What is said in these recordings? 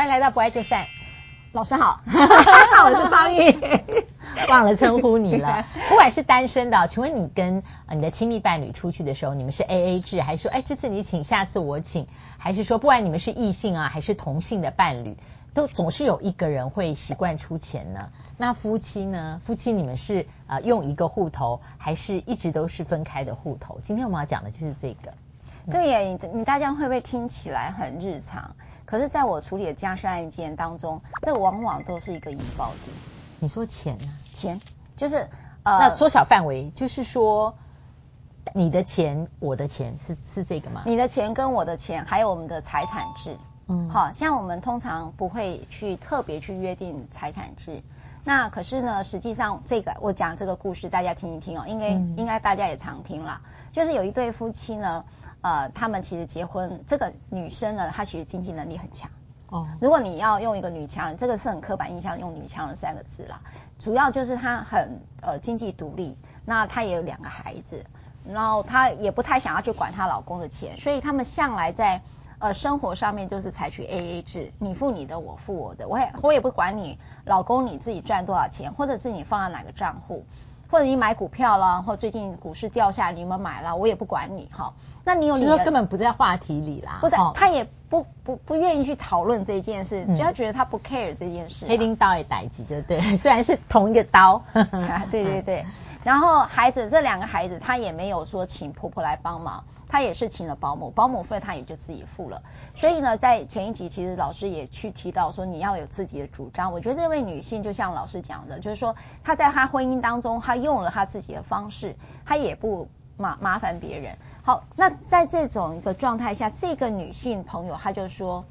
欢迎来到不爱就散，老师好，我是方玉，忘了称呼你了。不管是单身的，请问你跟你的亲密伴侣出去的时候，你们是 A A 制，还是说，哎，这次你请，下次我请，还是说，不管你们是异性啊，还是同性的伴侣，都总是有一个人会习惯出钱呢？那夫妻呢？夫妻你们是呃用一个户头，还是一直都是分开的户头？今天我们要讲的就是这个。对耶，你你大家会不会听起来很日常？可是，在我处理的家事案件当中，这往往都是一个引爆点。你说钱呢？钱就是呃，那缩小范围，就是说你的钱，我的钱是是这个吗？你的钱跟我的钱，还有我们的财产制。嗯，好像我们通常不会去特别去约定财产制。那可是呢，实际上这个我讲这个故事，大家听一听哦，应该、嗯、应该大家也常听啦，就是有一对夫妻呢。呃，他们其实结婚，这个女生呢，她其实经济能力很强。哦，如果你要用一个女强人，这个是很刻板印象，用女强人三个字啦。主要就是她很呃经济独立，那她也有两个孩子，然后她也不太想要去管她老公的钱，所以他们向来在呃生活上面就是采取 AA 制，你付你的，我付我的，我也我也不管你老公你自己赚多少钱，或者是你放在哪个账户。或者你买股票了，或最近股市掉下来，你有没有买了？我也不管你哈。那你有你的，就说根本不在话题里啦。不是，他也不不不愿意去讨论这件事，只要觉得他不 care 这件事。黑丁刀也逮几就对，虽然是同一个刀。对 对对。然后孩子这两个孩子，他也没有说请婆婆来帮忙。他也是请了保姆，保姆费他也就自己付了。所以呢，在前一集其实老师也去提到说，你要有自己的主张。我觉得这位女性就像老师讲的，就是说她在她婚姻当中，她用了她自己的方式，她也不麻麻烦别人。好，那在这种一个状态下，这个女性朋友她就说，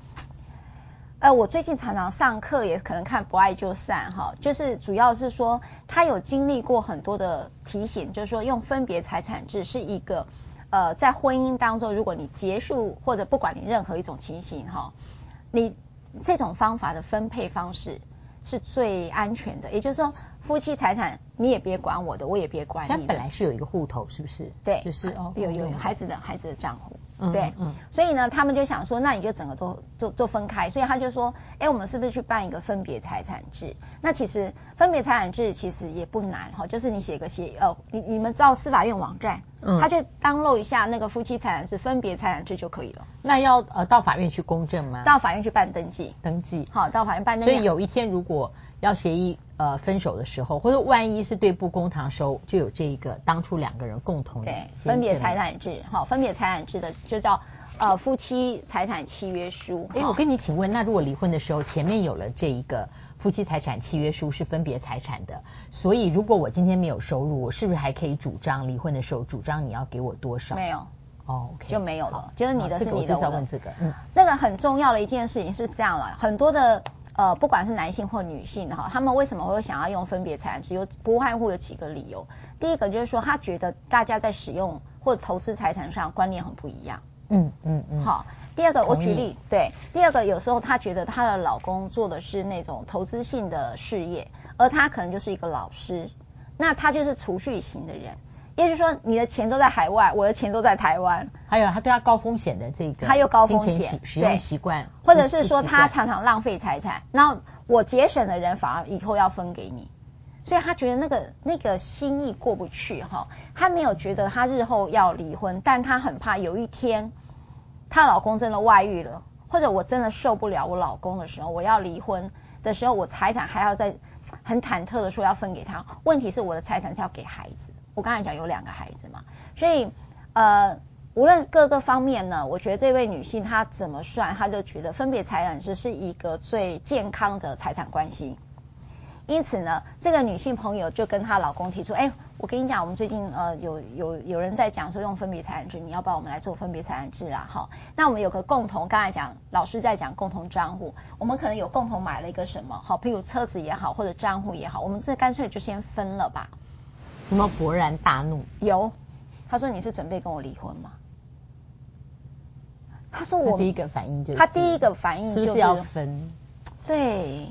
呃，我最近常常上课，也可能看不爱就散哈，就是主要是说他有经历过很多的提醒，就是说用分别财产制是一个。呃，在婚姻当中，如果你结束或者不管你任何一种情形哈，你这种方法的分配方式是最安全的。也就是说，夫妻财产你也别管我的，我也别管你的。它本来是有一个户头，是不是？对，就是哦，有有孩子的孩子的账户。对，嗯，所以呢，他们就想说，那你就整个都都都分开。所以他就说，哎，我们是不是去办一个分别财产制？那其实分别财产制其实也不难哈，就是你写个协，呃，你你们到司法院网站，嗯，他就 download 一下那个夫妻财产制分别财产制就可以了。那要呃到法院去公证吗？到法院去办登记，登记。好，到法院办登记。所以有一天如果要协议。呃，分手的时候，或者万一是对簿公堂收，就有这一个当初两个人共同的对分别财产制，好，分别财产制的就叫呃夫妻财产契约书。哎，我跟你请问，那如果离婚的时候前面有了这一个夫妻财产契约书是分别财产的，所以如果我今天没有收入，我是不是还可以主张离婚的时候主张你要给我多少？没有，哦，okay, 就没有了，就是你的是你的。我就是要问这个，嗯，那个很重要的一件事情是这样了，很多的。呃，不管是男性或女性哈，他们为什么会想要用分别财产制？有不外乎有几个理由。第一个就是说，他觉得大家在使用或者投资财产上观念很不一样。嗯嗯嗯。好，第二个我举例，对，第二个有时候她觉得她的老公做的是那种投资性的事业，而他可能就是一个老师，那他就是储蓄型的人。也就是说，你的钱都在海外，我的钱都在台湾。还有，他对他高风险的这个，他又高风险使用习惯，或者是说他常常浪费财产，然后我节省的人反而以后要分给你，所以他觉得那个那个心意过不去哈。他没有觉得他日后要离婚，但他很怕有一天她老公真的外遇了，或者我真的受不了我老公的时候，我要离婚的时候，我财产还要再很忐忑的说要分给他。问题是我的财产是要给孩子。我刚才讲有两个孩子嘛，所以呃，无论各个方面呢，我觉得这位女性她怎么算，她就觉得分别财产制是一个最健康的财产关系。因此呢，这个女性朋友就跟她老公提出，哎，我跟你讲，我们最近呃有有有人在讲说用分别财产制，你要不要我们来做分别财产制啊？好，那我们有个共同，刚才讲老师在讲共同账户，我们可能有共同买了一个什么，好，譬如车子也好，或者账户也好，我们这干脆就先分了吧。有没有勃然大怒？有，他说，你是准备跟我离婚吗？他说我第一个反应就是他第一个反应就是，要分？对，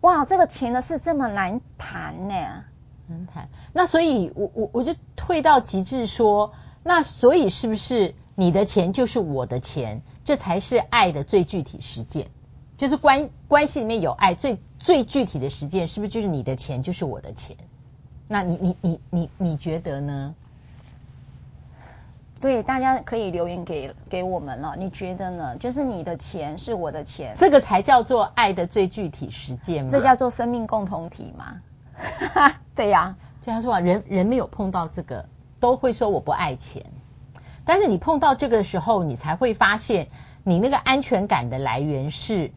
哇，这个钱的是这么难谈呢？难谈。那所以我我我就退到极致说，那所以是不是你的钱就是我的钱？这才是爱的最具体实践。就是关关系里面有爱，最最具体的实践是不是就是你的钱就是我的钱？那你你你你你觉得呢？对，大家可以留言给给我们了。你觉得呢？就是你的钱是我的钱，这个才叫做爱的最具体实践吗？这叫做生命共同体吗？对呀，就他说啊，人人没有碰到这个，都会说我不爱钱。但是你碰到这个的时候，你才会发现，你那个安全感的来源是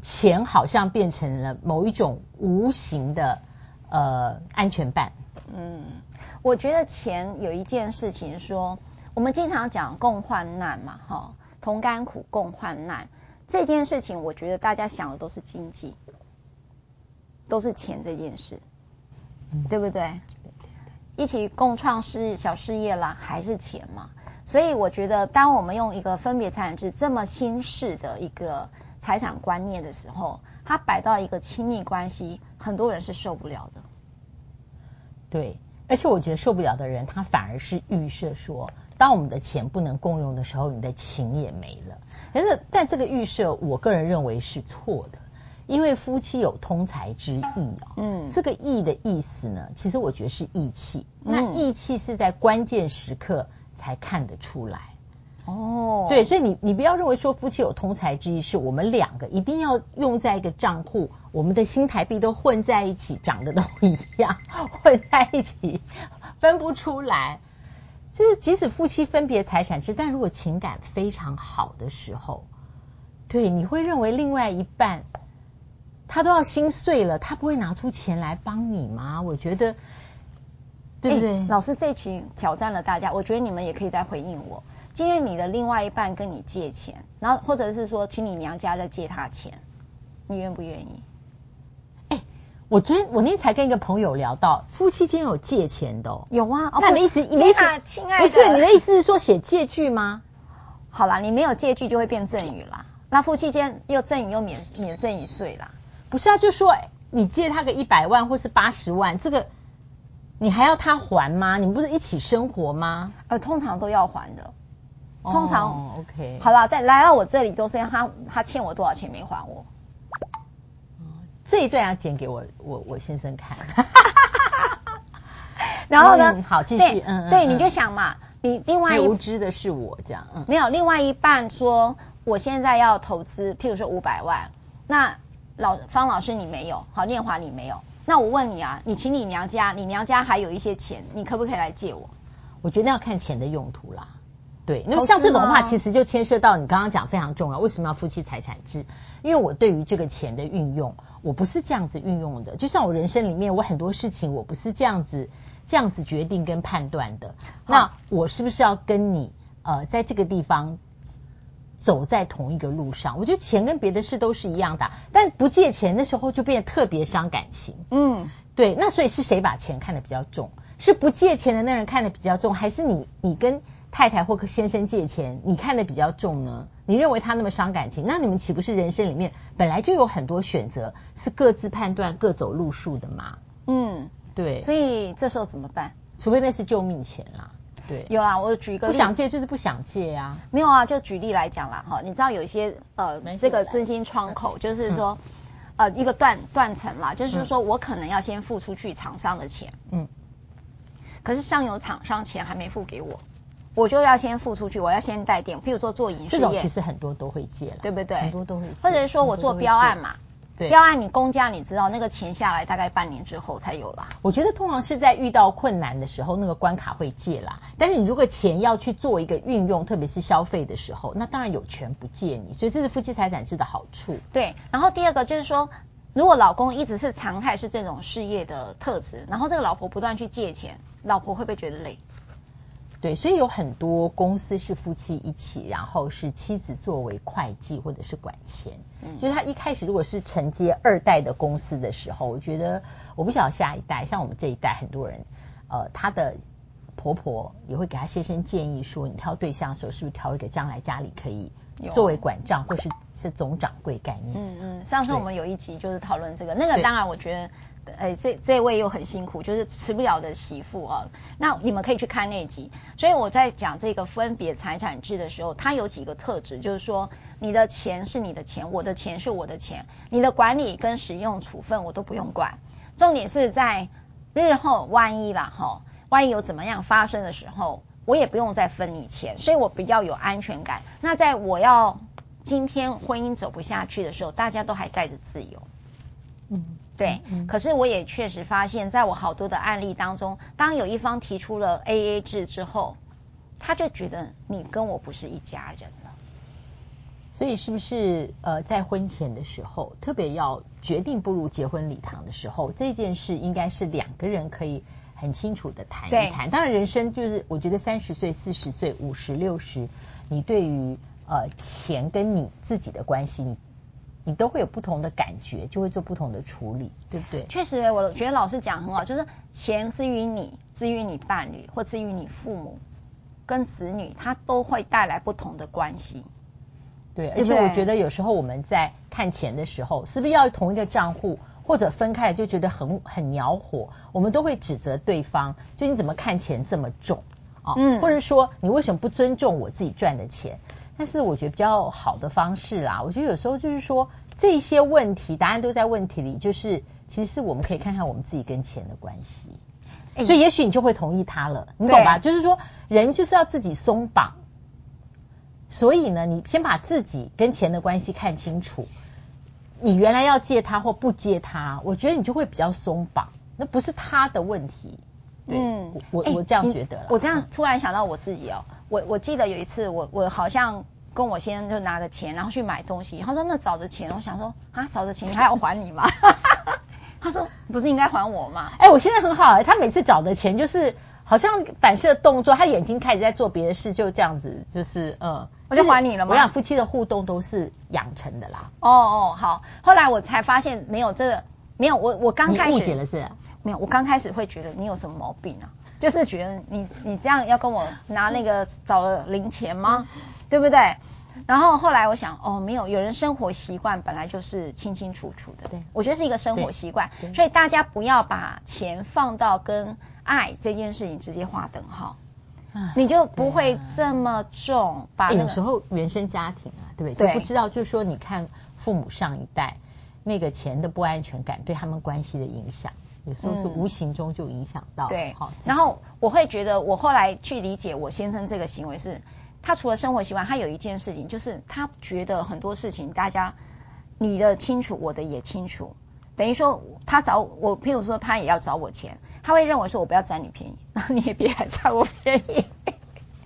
钱，好像变成了某一种无形的呃安全伴。嗯，我觉得钱有一件事情说，我们经常讲共患难嘛，哈，同甘苦共患难这件事情，我觉得大家想的都是经济。都是钱这件事，嗯、对不对？一起共创事小事业啦，还是钱嘛？所以我觉得，当我们用一个分别财产制这么新式的一个财产观念的时候，他摆到一个亲密关系，很多人是受不了的。对，而且我觉得受不了的人，他反而是预设说，当我们的钱不能共用的时候，你的情也没了。但是，但这个预设，我个人认为是错的。因为夫妻有通财之义哦，嗯，这个义的意思呢，其实我觉得是义气。嗯、那义气是在关键时刻才看得出来。哦，对，所以你你不要认为说夫妻有通财之意，是我们两个一定要用在一个账户，我们的新台币都混在一起，长得都一样，混在一起分不出来。就是即使夫妻分别财产制，但如果情感非常好的时候，对，你会认为另外一半。他都要心碎了，他不会拿出钱来帮你吗？我觉得，对不对？欸，老师这题挑战了大家，我觉得你们也可以再回应我。今天你的另外一半跟你借钱，然后或者是说请你娘家再借他钱，你愿不愿意？哎、欸，我昨天我那天才跟一个朋友聊到，夫妻间有借钱的、哦，有啊。那你的意思，你的意思，亲爱的，不是你的意思是说写借据吗？好啦，你没有借据就会变赠与啦。那夫妻间又赠与又免免赠与税啦。不是啊，就说你借他个一百万或是八十万，这个你还要他还吗？你们不是一起生活吗？呃，通常都要还的。通常、哦、OK。好了，再来到我这里都是他他欠我多少钱没还我。这一段要剪给我我我先生看。然后呢？嗯、好，继续。对嗯，对，你就想嘛，你另外一无知的是我这样。嗯。没有，另外一半说我现在要投资，譬如说五百万，那。老方老师，你没有好，念华你没有，那我问你啊，你请你娘家，你娘家还有一些钱，你可不可以来借我？我觉得要看钱的用途啦。对，那像这种话，其实就牵涉到你刚刚讲非常重要，为什么要夫妻财产制？因为我对于这个钱的运用，我不是这样子运用的。就像我人生里面，我很多事情我不是这样子这样子决定跟判断的。那我是不是要跟你呃，在这个地方？走在同一个路上，我觉得钱跟别的事都是一样的，但不借钱的时候就变得特别伤感情。嗯，对，那所以是谁把钱看得比较重？是不借钱的那人看得比较重，还是你你跟太太或先生借钱，你看的比较重呢？你认为他那么伤感情，那你们岂不是人生里面本来就有很多选择，是各自判断、各走路数的吗？嗯，对。所以这时候怎么办？除非那是救命钱啦。对，有啦，我举一个不想借就是不想借、啊。没有啊，就举例来讲啦，哈，你知道有一些呃，这个资金窗口，就是说、嗯、呃一个断断层啦，就是说我可能要先付出去厂商的钱，嗯，可是上游厂商钱还没付给我，我就要先付出去，我要先带电，譬如说做营业，这种其实很多都会借了，对不对？很多都会借，或者是说我做标案嘛。对，标案你公家，你知道那个钱下来大概半年之后才有啦。我觉得通常是在遇到困难的时候，那个关卡会借啦。但是你如果钱要去做一个运用，特别是消费的时候，那当然有权不借你。所以这是夫妻财产制的好处。对，然后第二个就是说，如果老公一直是常态是这种事业的特质，然后这个老婆不断去借钱，老婆会不会觉得累？对，所以有很多公司是夫妻一起，然后是妻子作为会计或者是管钱。嗯，就是他一开始如果是承接二代的公司的时候，我觉得我不晓得下一代，像我们这一代很多人，呃，他的婆婆也会给他先生建议说，你挑对象的时候是不是挑一个将来家里可以作为管账或是是总掌柜概念？嗯嗯，上次我们有一集就是讨论这个，那个当然我觉得。哎，这这位又很辛苦，就是辞不了的媳妇啊。那你们可以去看那集。所以我在讲这个分别财产制的时候，它有几个特质，就是说你的钱是你的钱，我的钱是我的钱，你的管理跟使用处分我都不用管。重点是在日后万一啦哈，万一有怎么样发生的时候，我也不用再分你钱，所以我比较有安全感。那在我要今天婚姻走不下去的时候，大家都还带着自由。嗯。对，可是我也确实发现，在我好多的案例当中，当有一方提出了 AA 制之后，他就觉得你跟我不是一家人了。所以是不是呃，在婚前的时候，特别要决定步入结婚礼堂的时候，这件事应该是两个人可以很清楚的谈一谈。当然，人生就是我觉得三十岁、四十岁、五十、六十，你对于呃钱跟你自己的关系，你。你都会有不同的感觉，就会做不同的处理，对不对？确实，我觉得老师讲很好，就是钱之于你，至于你伴侣，或至于你父母跟子女，它都会带来不同的关系。对，而且我觉得有时候我们在看钱的时候，是不是要同一个账户或者分开，就觉得很很恼火，我们都会指责对方，就你怎么看钱这么重啊？嗯，或者说你为什么不尊重我自己赚的钱？但是我觉得比较好的方式啦，我觉得有时候就是说这些问题答案都在问题里，就是其实是我们可以看看我们自己跟钱的关系，欸、所以也许你就会同意他了，你懂吧？就是说人就是要自己松绑，所以呢，你先把自己跟钱的关系看清楚，你原来要借他或不借他，我觉得你就会比较松绑，那不是他的问题。对嗯，我我这样觉得了、欸。我这样突然想到我自己哦，我我记得有一次我我好像跟我先生就拿着钱，然后去买东西。他说那找着钱，我想说啊找着钱你还要还你吗？他说不是应该还我吗？哎、欸，我现在很好哎、欸，他每次找着钱就是好像反射动作，他眼睛开始在做别的事，就这样子就是嗯，我就还你了吗？我想夫妻的互动都是养成的啦。哦哦好，后来我才发现没有这个没有我我刚开始误解了是。没有，我刚开始会觉得你有什么毛病啊？就是觉得你你这样要跟我拿那个找了零钱吗？对不对？然后后来我想，哦，没有，有人生活习惯本来就是清清楚楚的。对，我觉得是一个生活习惯，所以大家不要把钱放到跟爱这件事情直接划等号，你就不会这么重。把、那个、有时候原生家庭啊，对不对？就不知道，就是说，你看父母上一代那个钱的不安全感对他们关系的影响。有时候是无形中就影响到、嗯、对，好。然后我会觉得，我后来去理解我先生这个行为是，他除了生活习惯，他有一件事情就是他觉得很多事情大家你的清楚，我的也清楚，等于说他找我，譬如说他也要找我钱，他会认为说我不要占你便宜，那你也别来占我便宜。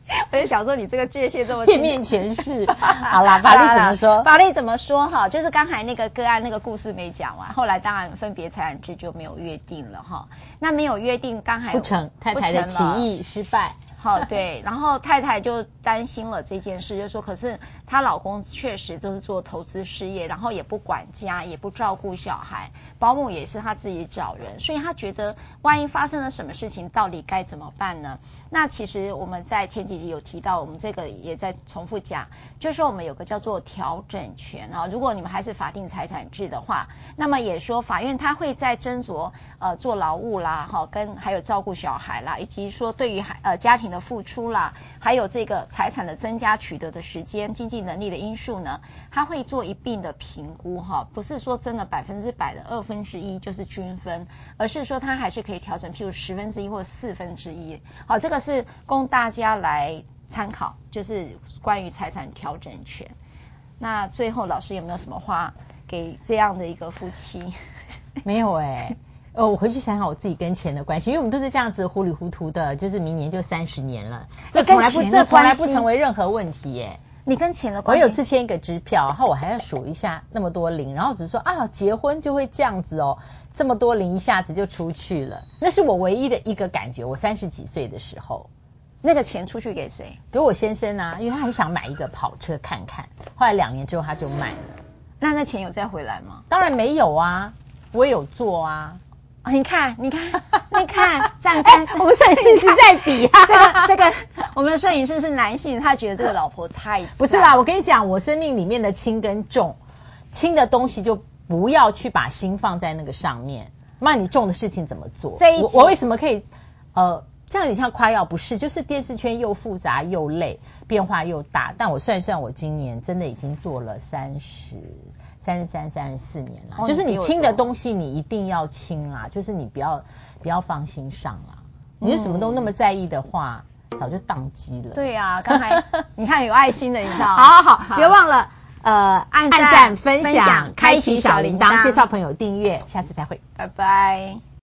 我就想说，你这个界限这么片面诠释，好啦，法律怎么说？法律怎么说？哈，就是刚才那个个案那个故事没讲完，后来当然分别财产制就没有约定了哈。那没有约定，刚才不成，太太的起义失败。好，对，然后太太就担心了这件事，就说：可是她老公确实都是做投资事业，然后也不管家，也不照顾小孩，保姆也是他自己找人，所以他觉得万一发生了什么事情，到底该怎么办呢？那其实我们在前几集有提到，我们这个也在重复讲，就是说我们有个叫做调整权啊。如果你们还是法定财产制的话，那么也说法院他会在斟酌呃做劳务啦，哈，跟还有照顾小孩啦，以及说对于孩呃家庭的付出啦，还有这个财产的增加、取得的时间、经济能力的因素呢，他会做一并的评估哈，不是说真的百分之百的二分之一就是均分，而是说他还是可以调整，譬如十分之一或四分之一。好，这个是供大家来参考，就是关于财产调整权。那最后老师有没有什么话给这样的一个夫妻？没有哎、欸。哦，我回去想想我自己跟钱的关系，因为我们都是这样子糊里糊涂的，就是明年就三十年了，这从来不这从来不成为任何问题耶。你跟钱的关系，我有次签一个支票，然后我还要数一下那么多零，然后只是说啊，结婚就会这样子哦，这么多零一下子就出去了，那是我唯一的一个感觉。我三十几岁的时候，那个钱出去给谁？给我先生啊，因为他很想买一个跑车看看，后来两年之后他就卖了。那那钱有再回来吗？当然没有啊，我也有做啊。哦，你看，你看，你看，这样看，我们摄影师是在比啊。这个，这个，我们的摄影师是男性，他觉得这个老婆太不是啦。我跟你讲，我生命里面的轻跟重，轻的东西就不要去把心放在那个上面。那你重的事情怎么做？这一我我为什么可以？呃，这样有点像夸耀，不是？就是电视圈又复杂又累，变化又大。但我算一算，我今年真的已经做了三十。三十三、三十四年了，哦、就是你轻的东西，你一定要轻啊！就是你不要不要放心上啊！嗯、你就什么都那么在意的话，早就宕机了。对啊，刚才 你看有爱心的，你知道吗？好好好，别忘了呃按赞、分享、开启小铃铛、介绍朋友订阅，下次再会，拜拜。